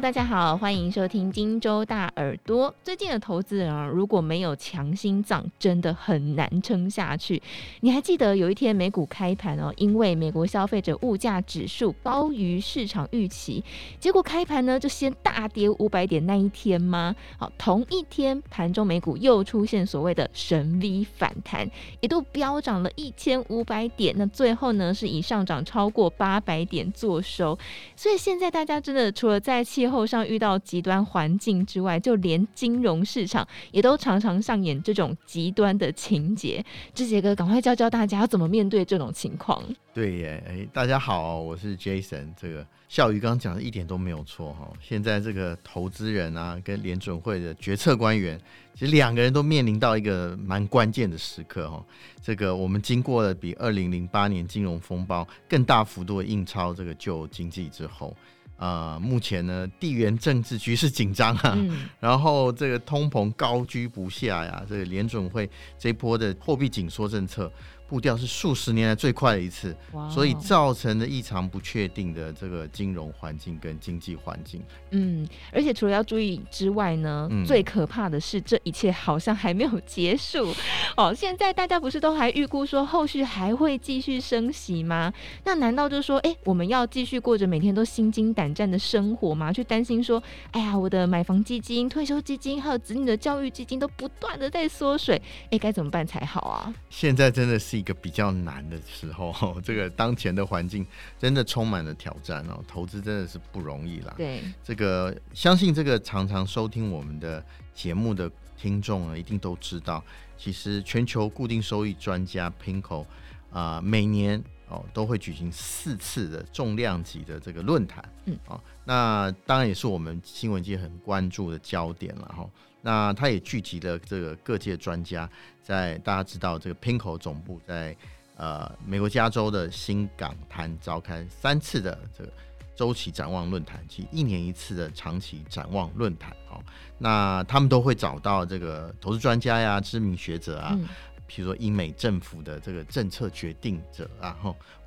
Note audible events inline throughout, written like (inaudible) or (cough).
大家好，欢迎收听荆州大耳朵。最近的投资人啊，如果没有强心脏，真的很难撑下去。你还记得有一天美股开盘哦，因为美国消费者物价指数高于市场预期，结果开盘呢就先大跌五百点那一天吗？好，同一天盘中美股又出现所谓的神 V 反弹，一度飙涨了一千五百点，那最后呢是以上涨超过八百点作收。所以现在大家真的除了在气候上遇到极端环境之外，就连金融市场也都常常上演这种极端的情节。志杰哥，赶快教教大家要怎么面对这种情况。对耶，哎，大家好，我是 Jason。这个笑鱼刚刚讲的一点都没有错哈。现在这个投资人啊，跟联准会的决策官员，其实两个人都面临到一个蛮关键的时刻哈。这个我们经过了比二零零八年金融风暴更大幅度的印钞这个救经济之后。啊、呃，目前呢，地缘政治局势紧张啊，嗯、(laughs) 然后这个通膨高居不下呀，这个联准会这一波的货币紧缩政策。步调是数十年来最快的一次所以造成的异常不确定的这个金融环境跟经济环境。嗯，而且除了要注意之外呢，嗯、最可怕的是这一切好像还没有结束 (laughs) 哦。现在大家不是都还预估说后续还会继续升息吗？那难道就说，哎、欸，我们要继续过着每天都心惊胆战的生活吗？去担心说，哎呀，我的买房基金、退休基金还有子女的教育基金都不断的在缩水，哎、欸，该怎么办才好啊？现在真的是。一个比较难的时候，(laughs) 这个当前的环境真的充满了挑战哦，投资真的是不容易啦。对，这个相信这个常常收听我们的节目的听众呢，一定都知道，其实全球固定收益专家 Pinko 啊，每年哦都会举行四次的重量级的这个论坛，嗯，哦，那当然也是我们新闻界很关注的焦点了哈。那他也聚集了这个各界专家，在大家知道这个 PINKO 总部在呃美国加州的新港滩召开三次的这个周期展望论坛，及一年一次的长期展望论坛。哦，那他们都会找到这个投资专家呀、知名学者啊，嗯、比如说英美政府的这个政策决定者啊，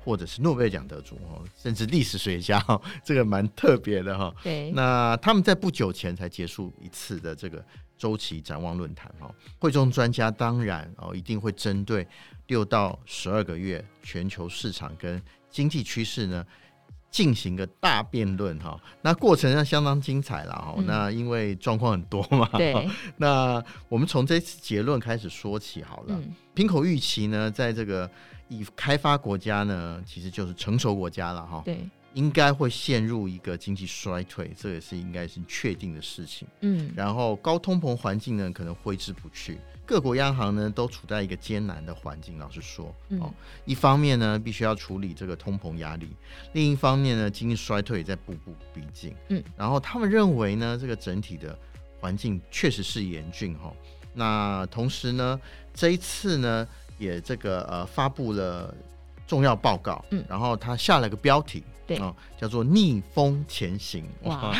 或者是诺贝尔奖得主哦，甚至历史学家 (laughs) 哦，这个蛮特别的哈。对，那他们在不久前才结束一次的这个。周期展望论坛哈，会中专家当然哦一定会针对六到十二个月全球市场跟经济趋势呢进行个大辩论哈。那过程上相当精彩了哈。嗯、那因为状况很多嘛，对。(laughs) 那我们从这次结论开始说起好了。PIMCO 预期呢，在这个已开发国家呢，其实就是成熟国家了哈。对。应该会陷入一个经济衰退，这也是应该是确定的事情。嗯，然后高通膨环境呢，可能挥之不去。各国央行呢，都处在一个艰难的环境。老实说，嗯、哦，一方面呢，必须要处理这个通膨压力；另一方面呢，经济衰退也在步步逼近。嗯，然后他们认为呢，这个整体的环境确实是严峻哈、哦。那同时呢，这一次呢，也这个呃发布了重要报告。嗯，然后他下了个标题。对、哦，叫做逆风前行，哇，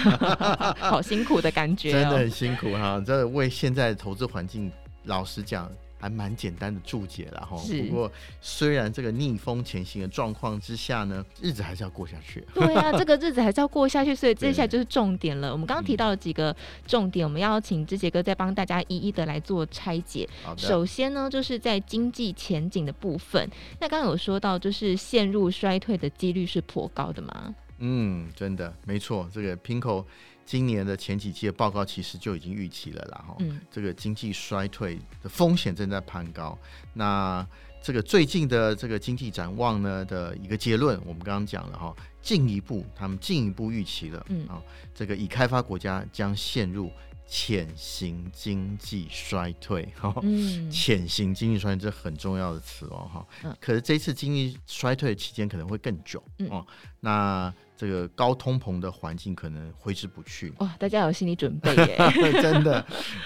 好辛苦的感觉、哦，(laughs) 真的很辛苦哈。这为现在投资环境，老实讲。还蛮简单的注解了哈，不过虽然这个逆风前行的状况之下呢，日子还是要过下去。(laughs) 对啊，这个日子还是要过下去，所以接下来就是重点了。我们刚刚提到了几个重点，嗯、我们要请志杰哥再帮大家一一的来做拆解。首先呢，就是在经济前景的部分，那刚刚有说到，就是陷入衰退的几率是颇高的吗？嗯，真的没错，这个 Pinko 今年的前几期的报告其实就已经预期了啦，哈、嗯，这个经济衰退的风险正在攀高。那这个最近的这个经济展望呢的一个结论，我们刚刚讲了哈，进一步他们进一步预期了，嗯。啊，这个已开发国家将陷入潜行经济衰退，哈，嗯，潜行经济衰退这很重要的词哦，哈，嗯，可是这次经济衰退的期间可能会更久，嗯，哦，那。这个高通膨的环境可能挥之不去哇！大家有心理准备耶，(laughs) 真的。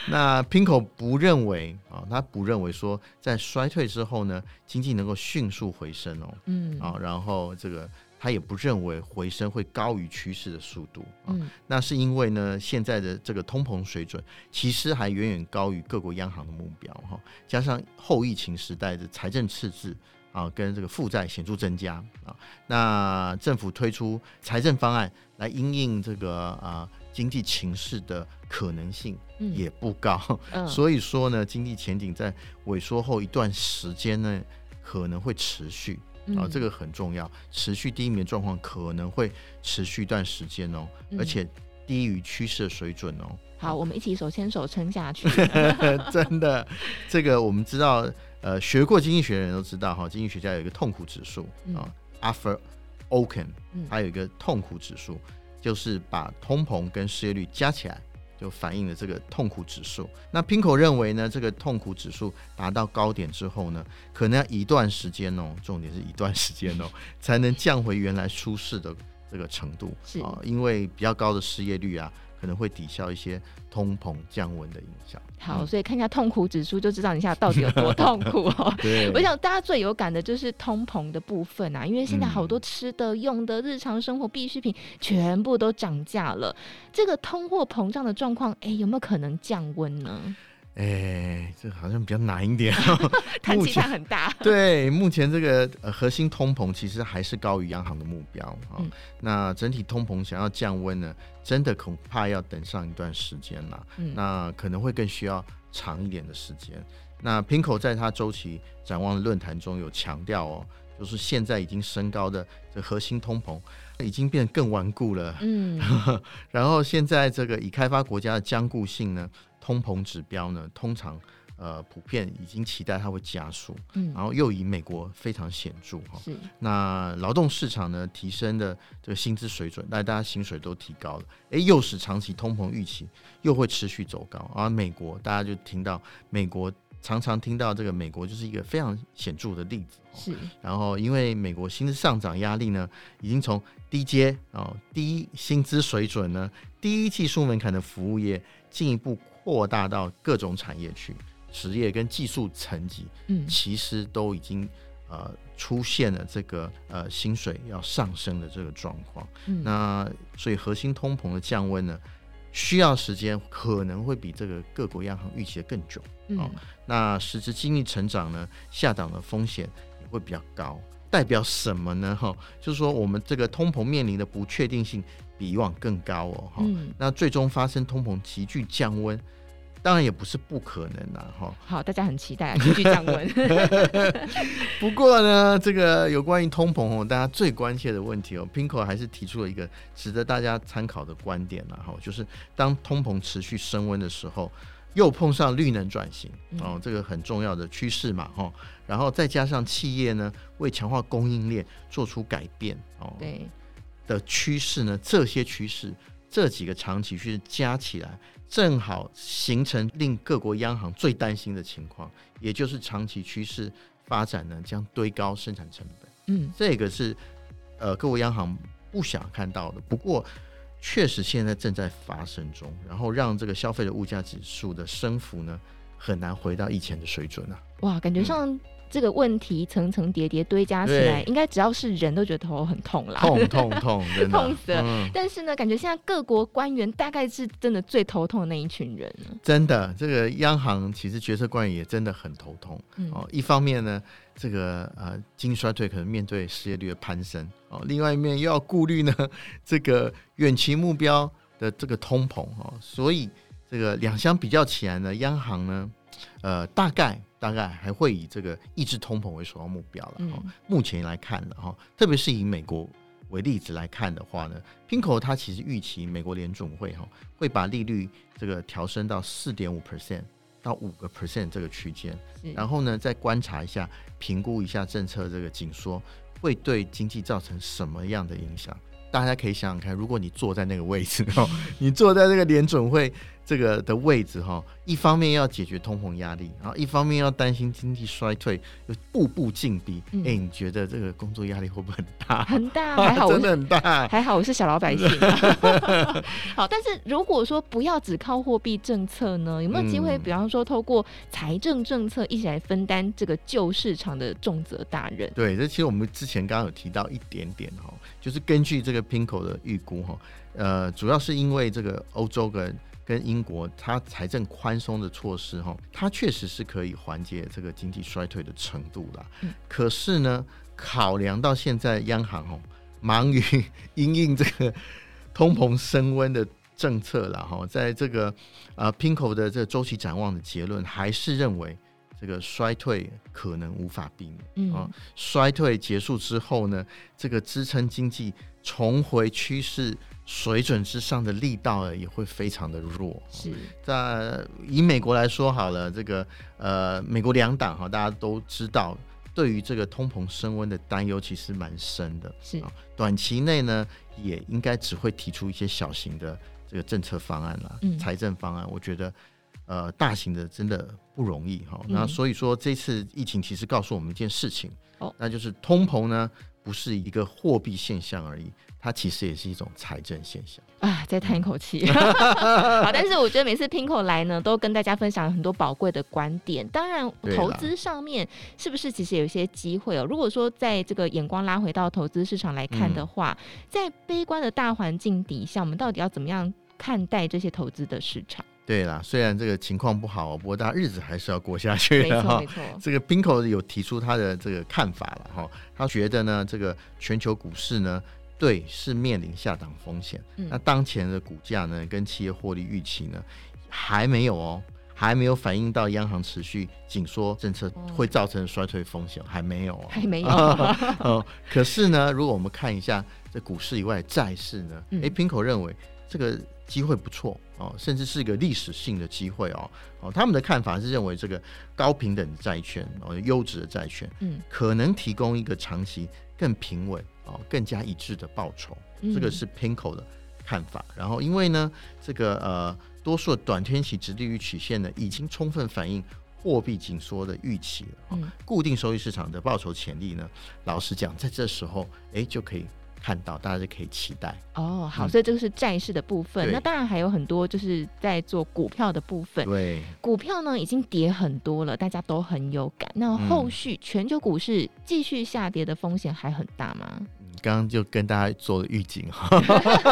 那 Pinko 不认为啊，他不认为说在衰退之后呢，经济能够迅速回升哦。嗯啊，然后这个他也不认为回升会高于趋势的速度啊。嗯、那是因为呢，现在的这个通膨水准其实还远远高于各国央行的目标哈，加上后疫情时代的财政赤字。啊，跟这个负债显著增加啊，那政府推出财政方案来因应这个啊经济情势的可能性也不高。嗯，所以说呢，经济前景在萎缩后一段时间呢，可能会持续。啊，这个很重要，持续低迷的状况可能会持续一段时间哦，而且低于趋势的水准哦。好，我们一起手牵手撑下去。(laughs) 真的，这个我们知道，呃，学过经济学的人都知道哈，经济学家有一个痛苦指数啊，Arthur Okon，还有一个痛苦指数，就是把通膨跟失业率加起来。就反映了这个痛苦指数。那 Pinko 认为呢，这个痛苦指数达到高点之后呢，可能要一段时间哦，重点是一段时间哦，(laughs) 才能降回原来舒适的这个程度啊，因为比较高的失业率啊。可能会抵消一些通膨降温的影响。好，所以看一下痛苦指数，就知道你现在到底有多痛苦哦。(laughs) 对，我想大家最有感的就是通膨的部分啊，因为现在好多吃的、用的、日常生活必需品全部都涨价了。这个通货膨胀的状况，哎，有没有可能降温呢？哎，这好像比较难一点，(laughs) (laughs) 弹吉他很大。(laughs) 对，目前这个呃核心通膨其实还是高于央行的目标啊。嗯、那整体通膨想要降温呢，真的恐怕要等上一段时间了。嗯、那可能会更需要长一点的时间。那 Pinko 在他周期展望的论坛中有强调哦，就是现在已经升高的这核心通膨已经变得更顽固了。嗯，然后现在这个已开发国家的僵固性呢？通膨指标呢，通常呃普遍已经期待它会加速，嗯，然后又以美国非常显著哈，是那劳动市场呢提升的这个薪资水准，那大家薪水都提高了，哎，又使长期通膨预期又会持续走高，而美国大家就听到美国常常听到这个美国就是一个非常显著的例子，是，然后因为美国薪资上涨压力呢，已经从低阶哦低薪资水准呢，低技术门槛的服务业进一步。扩大到各种产业去，职业跟技术层级，嗯，其实都已经呃出现了这个呃薪水要上升的这个状况。嗯，那所以核心通膨的降温呢，需要时间，可能会比这个各国央行预期的更久。嗯，哦，那实质经济成长呢下档的风险也会比较高。代表什么呢？哈，就是说我们这个通膨面临的不确定性比以往更高哦。哈，嗯，那最终发生通膨急剧降温。当然也不是不可能啦，哈。好，大家很期待急剧降温。(laughs) 不过呢，这个有关于通膨哦，大家最关切的问题哦，Pinko 还是提出了一个值得大家参考的观点啦，哈，就是当通膨持续升温的时候，又碰上绿能转型哦，这个很重要的趋势嘛，哈。然后再加上企业呢，为强化供应链做出改变哦，对的趋势呢，这些趋势这几个长期趋势加起来。正好形成令各国央行最担心的情况，也就是长期趋势发展呢将堆高生产成本。嗯，这个是呃各国央行不想看到的。不过确实现在正在发生中，然后让这个消费的物价指数的升幅呢很难回到以前的水准啊。哇，感觉像、嗯。这个问题层层叠叠堆加起来，应该只要是人都觉得头很痛啦，痛痛痛，(laughs) 痛死了。嗯、但是呢，感觉现在各国官员大概是真的最头痛的那一群人。真的，这个央行其实决策官员也真的很头痛。嗯、哦，一方面呢，这个呃经济衰退可能面对失业率的攀升哦，另外一面又要顾虑呢 (laughs) 这个远期目标的这个通膨哦，所以这个两相比较起来呢，央行呢，呃，大概。大概还会以这个抑制通膨为首要目标了。哈、嗯，目前来看的哈，特别是以美国为例子来看的话呢，Pinko 它其实预期美国联总会哈会把利率这个调升到四点五 percent 到五个 percent 这个区间，然后呢再观察一下，评估一下政策这个紧缩会对经济造成什么样的影响。大家可以想想看，如果你坐在那个位置哈，(laughs) 你坐在这个联准会。这个的位置哈，一方面要解决通膨压力，然后一方面要担心经济衰退，又步步进逼。哎、嗯，你觉得这个工作压力会不会很大？很大，(laughs) 还好，真的很大。还好我是小老百姓。(laughs) (laughs) 好，但是如果说不要只靠货币政策呢，有没有机会？比方说，透过财政政策一起来分担这个旧市场的重责大任？对，这其实我们之前刚刚有提到一点点哈，就是根据这个 PIMCO 的预估哈，呃，主要是因为这个欧洲跟跟英国，它财政宽松的措施，哈，它确实是可以缓解这个经济衰退的程度啦。嗯、可是呢，考量到现在央行哦忙于 (laughs) 因应这个通膨升温的政策了哈，在这个呃 PIMCO 的这个周期展望的结论还是认为这个衰退可能无法避免啊。嗯、衰退结束之后呢，这个支撑经济重回趋势水准之上的力道也会非常的弱。是在以美国来说好了，这个呃美国两党哈，大家都知道。对于这个通膨升温的担忧其实蛮深的，是啊，短期内呢也应该只会提出一些小型的这个政策方案啦，嗯、财政方案，我觉得呃大型的真的不容易哈。那、嗯、所以说这次疫情其实告诉我们一件事情，哦，那就是通膨呢不是一个货币现象而已。它其实也是一种财政现象啊！再叹一口气，(laughs) 好。但是我觉得每次 Pinko 来呢，都跟大家分享很多宝贵的观点。当然，投资上面是不是其实有一些机会哦？如果说在这个眼光拉回到投资市场来看的话，嗯、在悲观的大环境底下，我们到底要怎么样看待这些投资的市场？对啦，虽然这个情况不好，不过大家日子还是要过下去的哈。没错，没错。(laughs) 这个 Pinko 有提出他的这个看法了哈，他觉得呢，这个全球股市呢。对，是面临下档风险。嗯、那当前的股价呢，跟企业获利预期呢，还没有哦，还没有反映到央行持续紧缩政策会造成衰退风险，还没有，哦还没有。(laughs) 哦，可是呢，如果我们看一下这股市以外的债市呢，哎、嗯，PIMCO 认为这个机会不错哦，甚至是一个历史性的机会哦。哦，他们的看法是认为这个高平等的债券哦，优质的债券，嗯，可能提供一个长期更平稳。哦，更加一致的报酬，这个是 Pinko 的看法。嗯、然后，因为呢，这个呃，多数的短天期直利率曲线呢，已经充分反映货币紧缩的预期了。嗯，固定收益市场的报酬潜力呢，老实讲，在这时候，哎，就可以。看到，大家就可以期待哦。好，所以这个是债市的部分。嗯、那当然还有很多，就是在做股票的部分。对，股票呢已经跌很多了，大家都很有感。那后续全球股市继续下跌的风险还很大吗？刚刚、嗯、就跟大家做了预警哈，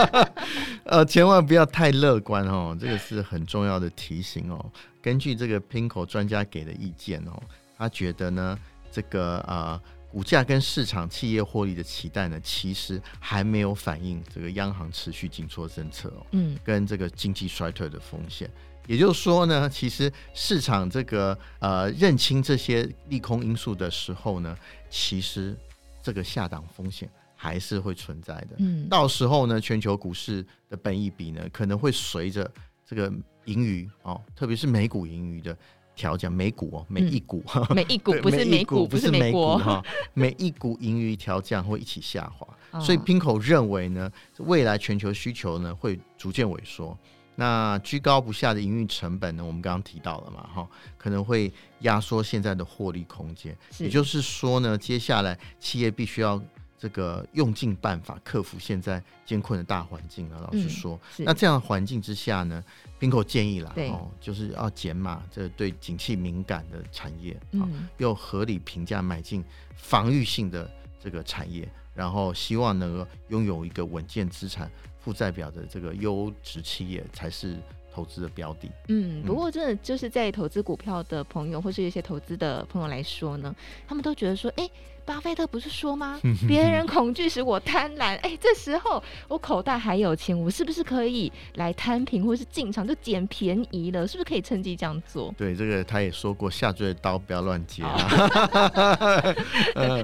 (laughs) 呃，千万不要太乐观哦，这个是很重要的提醒哦。根据这个 Pinko 专家给的意见哦，他觉得呢，这个呃。股价跟市场企业获利的期待呢，其实还没有反映这个央行持续紧缩政策哦，嗯，跟这个经济衰退的风险。也就是说呢，其实市场这个呃认清这些利空因素的时候呢，其实这个下档风险还是会存在的。嗯，到时候呢，全球股市的本益比呢，可能会随着这个盈余哦，特别是美股盈余的。调降每股哦，每一股，嗯、每一股 (laughs) 不是每股，不是每股哈，每一股盈余调降会一起下滑，(laughs) 哦、所以 Pinko 认为呢，未来全球需求呢会逐渐萎缩，那居高不下的营运成本呢，我们刚刚提到了嘛哈，可能会压缩现在的获利空间，是。也就是说呢，接下来企业必须要。这个用尽办法克服现在艰困的大环境啊，老实说，嗯、那这样的环境之下呢，PIMCO 建议啦，哦，就是要减码这对景气敏感的产业，啊、嗯，又合理评价买进防御性的这个产业，然后希望能够拥有一个稳健资产负债表的这个优质企业才是投资的标的。嗯，不过真的就是在投资股票的朋友或是一些投资的朋友来说呢，他们都觉得说，哎。巴菲特不是说吗？别人恐惧使我贪婪。哎、欸，这时候我口袋还有钱，我是不是可以来摊平，或是进场就捡便宜了？是不是可以趁机这样做？对，这个他也说过，下坠的刀不要乱接啊。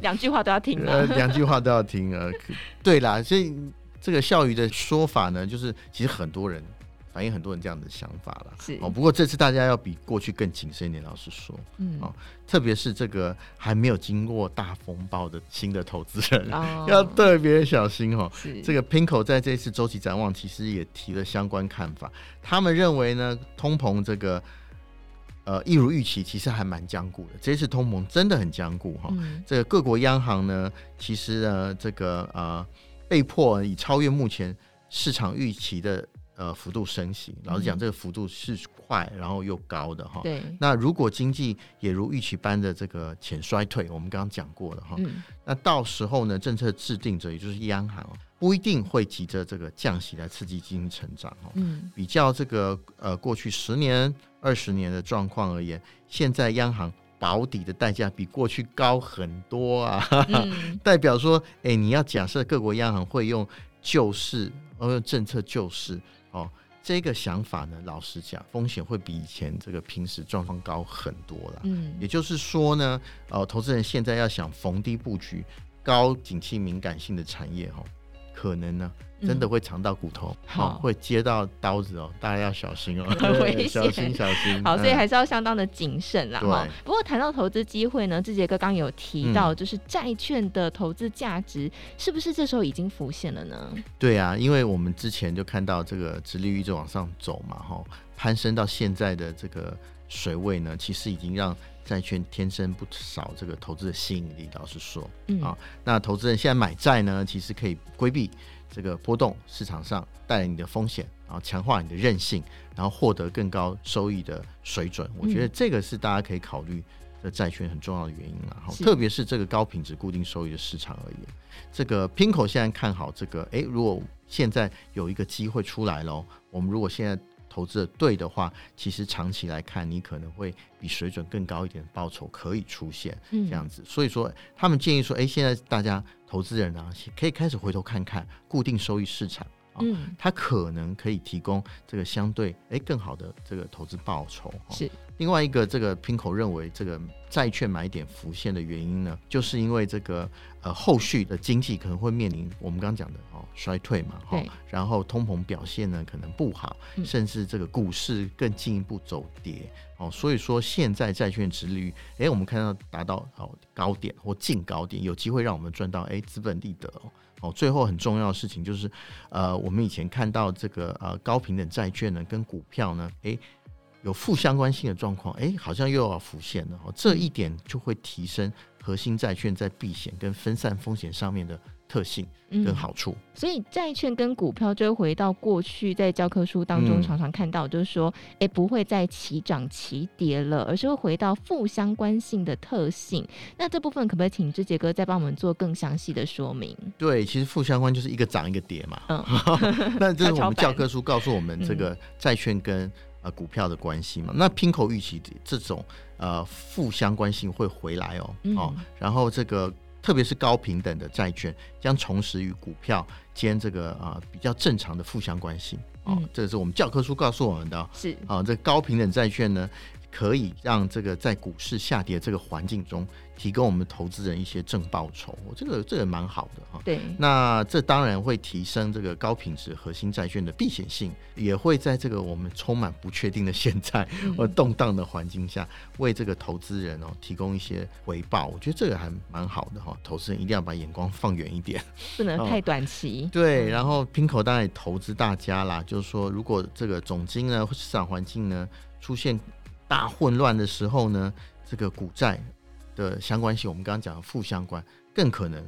两句话都要听啊。两句话都要听啊。对啦，所以这个笑鱼的说法呢，就是其实很多人。反映很多人这样的想法了，是哦。不过这次大家要比过去更谨慎一点，老实说，嗯，哦，特别是这个还没有经过大风暴的新的投资人，哦、(laughs) 要特别小心哦。是这个 Pinko 在这次周期展望其实也提了相关看法，他们认为呢，通膨这个呃一如预期，其实还蛮僵固的。这次通膨真的很僵固哈。这个各国央行呢，其实呢，这个呃被迫以超越目前市场预期的。呃，幅度升息，老实讲，这个幅度是快，然后又高的哈。对。那如果经济也如预期般的这个浅衰退，我们刚刚讲过了哈。嗯。那到时候呢，政策制定者也就是央行不一定会急着这个降息来刺激经济成长哈。嗯。比较这个呃过去十年、二十年的状况而言，现在央行保底的代价比过去高很多啊。嗯。(laughs) 代表说，哎，你要假设各国央行会用救市，呃，政策救市。哦，这个想法呢，老实讲，风险会比以前这个平时状况高很多了。嗯，也就是说呢，呃，投资人现在要想逢低布局高景气敏感性的产业，哈，可能呢。真的会尝到骨头，好、嗯哦，会接到刀子哦，大家要小心哦，很 (laughs) 危险，小心小心。好，所以还是要相当的谨慎啦。哈、嗯，不过谈到投资机会呢，志杰哥刚有提到，就是债券的投资价值、嗯，是不是这时候已经浮现了呢？对啊，因为我们之前就看到这个殖利率一直往上走嘛，哈，攀升到现在的这个水位呢，其实已经让债券天生不少这个投资的吸引力。老实说，嗯啊，那投资人现在买债呢，其实可以规避。这个波动市场上带来你的风险，然后强化你的韧性，然后获得更高收益的水准。我觉得这个是大家可以考虑的债券很重要的原因了。哈，特别是这个高品质固定收益的市场而言，这个 Pinko 现在看好这个。诶，如果现在有一个机会出来喽，我们如果现在投资的对的话，其实长期来看，你可能会比水准更高一点的报酬可以出现。这样子，所以说他们建议说，哎，现在大家。投资人啊，可以开始回头看看固定收益市场啊，嗯，它可能可以提供这个相对诶更好的这个投资报酬。是另外一个这个 PIMCO 认为这个债券买点浮现的原因呢，就是因为这个呃后续的经济可能会面临我们刚刚讲的哦衰退嘛，哈，然后通膨表现呢可能不好，甚至这个股市更进一步走跌。哦，所以说现在债券值率，哎，我们看到达到哦高点或近高点，有机会让我们赚到哎资本利得哦。哦，最后很重要的事情就是，呃，我们以前看到这个呃高平等债券呢跟股票呢，哎有负相关性的状况，哎好像又要浮现了。哦，这一点就会提升核心债券在避险跟分散风险上面的。特性跟好处，嗯、所以债券跟股票就回到过去在教科书当中常常看到，就是说，哎、嗯，不会再齐涨齐跌了，而是会回到负相关性的特性。那这部分可不可以请志杰哥再帮我们做更详细的说明？对，其实负相关就是一个涨一个跌嘛。嗯，(laughs) 那这是我们教科书告诉我们这个 (laughs) 债券跟呃股票的关系嘛。那 PIMCO 预期这种呃负相关性会回来哦，哦，然后这个。特别是高平等的债券将重拾与股票间这个啊、呃、比较正常的负相关性。哦、嗯，这个是我们教科书告诉我们的。是。啊，这高平等债券呢，可以让这个在股市下跌这个环境中，提供我们投资人一些正报酬，这个这个蛮好的哈。对，那这当然会提升这个高品质核心债券的避险性，也会在这个我们充满不确定的现在 (laughs) 或动荡的环境下，为这个投资人哦提供一些回报。我觉得这个还蛮好的哈。投资人一定要把眼光放远一点，不能 (laughs) 太短期。对，然后 PIMCO 当然也投资大家啦，就是说如果这个总金呢或市场环境呢出现大混乱的时候呢，这个股债。的相关性，我们刚刚讲的负相关，更可能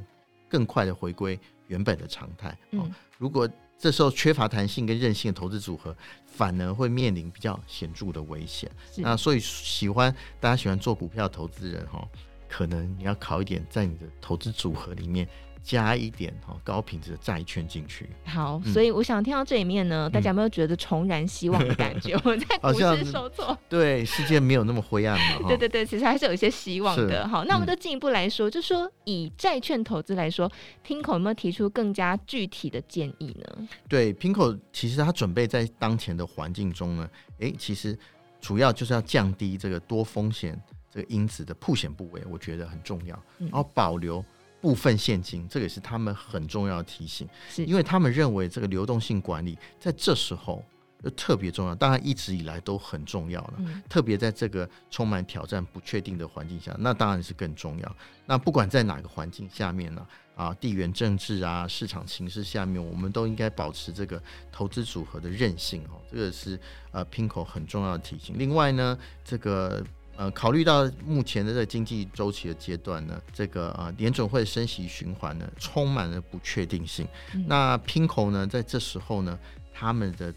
更快的回归原本的常态。嗯，如果这时候缺乏弹性跟韧性的投资组合，反而会面临比较显著的危险。那所以喜欢大家喜欢做股票投资人哈，可能你要考一点，在你的投资组合里面。加一点哈高品质的债券进去。好，所以我想听到这里面呢，嗯、大家有没有觉得重燃希望的感觉？(laughs) 我、嗯、在股市受挫，对，世界没有那么灰暗嘛。(laughs) 对对对，其实还是有一些希望的。好，那我们就进一步来说，嗯、就说以债券投资来说，PIMCO 有没有提出更加具体的建议呢？对，PIMCO 其实他准备在当前的环境中呢，哎、欸，其实主要就是要降低这个多风险这个因子的曝险部位，我觉得很重要，然后保留。部分现金，这个也是他们很重要的提醒，是因为他们认为这个流动性管理在这时候就特别重要，当然一直以来都很重要了，嗯、特别在这个充满挑战、不确定的环境下，那当然是更重要。那不管在哪个环境下面呢，啊，地缘政治啊，市场形势下面，我们都应该保持这个投资组合的韧性哦，这个是呃 PIMCO 很重要的提醒。另外呢，这个。呃，考虑到目前的这个经济周期的阶段呢，这个呃联准会升息循环呢，充满了不确定性。嗯、那 PIMCO 呢，在这时候呢，他们的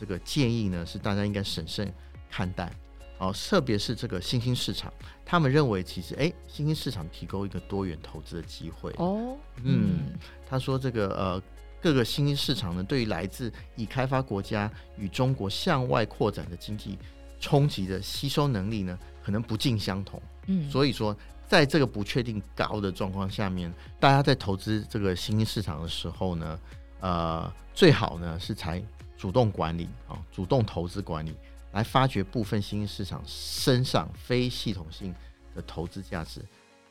这个建议呢，是大家应该审慎看待。哦，特别是这个新兴市场，他们认为其实，哎，新兴市场提供一个多元投资的机会。哦，嗯，他说这个呃，各个新兴市场呢，对于来自已开发国家与中国向外扩展的经济冲击的吸收能力呢，可能不尽相同，嗯，所以说，在这个不确定高的状况下面，大家在投资这个新兴市场的时候呢，呃，最好呢是才主动管理啊，主动投资管理，来发掘部分新兴市场身上非系统性的投资价值，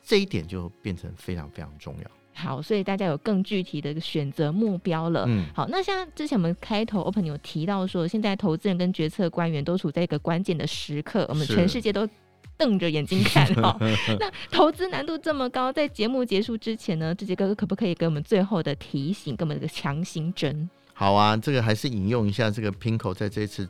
这一点就变成非常非常重要。好，所以大家有更具体的一个选择目标了。嗯，好，那像之前我们开头 open 有提到说，现在投资人跟决策官员都处在一个关键的时刻，我们全世界都瞪着眼睛看哈。(laughs) 那投资难度这么高，在节目结束之前呢，志杰哥哥可不可以给我们最后的提醒，给我们一个强心针？好啊，这个还是引用一下这个 Pinko 在这次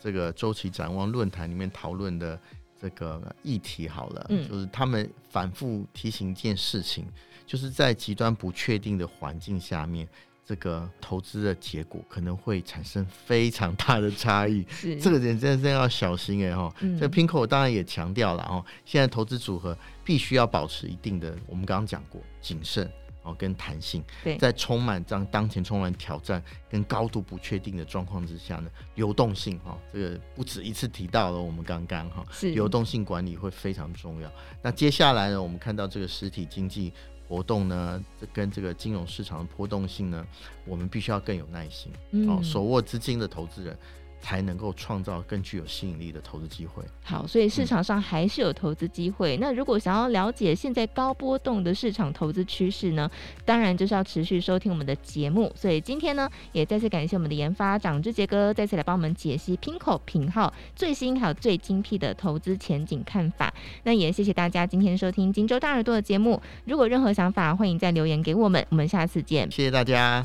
这个周期展望论坛里面讨论的这个议题好了，嗯，就是他们反复提醒一件事情。就是在极端不确定的环境下面，这个投资的结果可能会产生非常大的差异。(laughs) 是这个人真的真的要小心哎哈。嗯、这 Pinko 当然也强调了哦，现在投资组合必须要保持一定的，我们刚刚讲过谨慎哦跟弹性。对，在充满这样当前充满挑战跟高度不确定的状况之下呢，流动性哈，这个不止一次提到了。我们刚刚哈，流动性管理会非常重要。那接下来呢，我们看到这个实体经济。活动呢，这跟这个金融市场的波动性呢，我们必须要更有耐心。嗯、哦，手握资金的投资人。才能够创造更具有吸引力的投资机会。好，所以市场上还是有投资机会。嗯、那如果想要了解现在高波动的市场投资趋势呢？当然就是要持续收听我们的节目。所以今天呢，也再次感谢我们的研发长志杰哥再次来帮我们解析 PIMCO 品号最新还有最精辟的投资前景看法。那也谢谢大家今天收听金州大耳朵的节目。如果任何想法，欢迎再留言给我们。我们下次见。谢谢大家。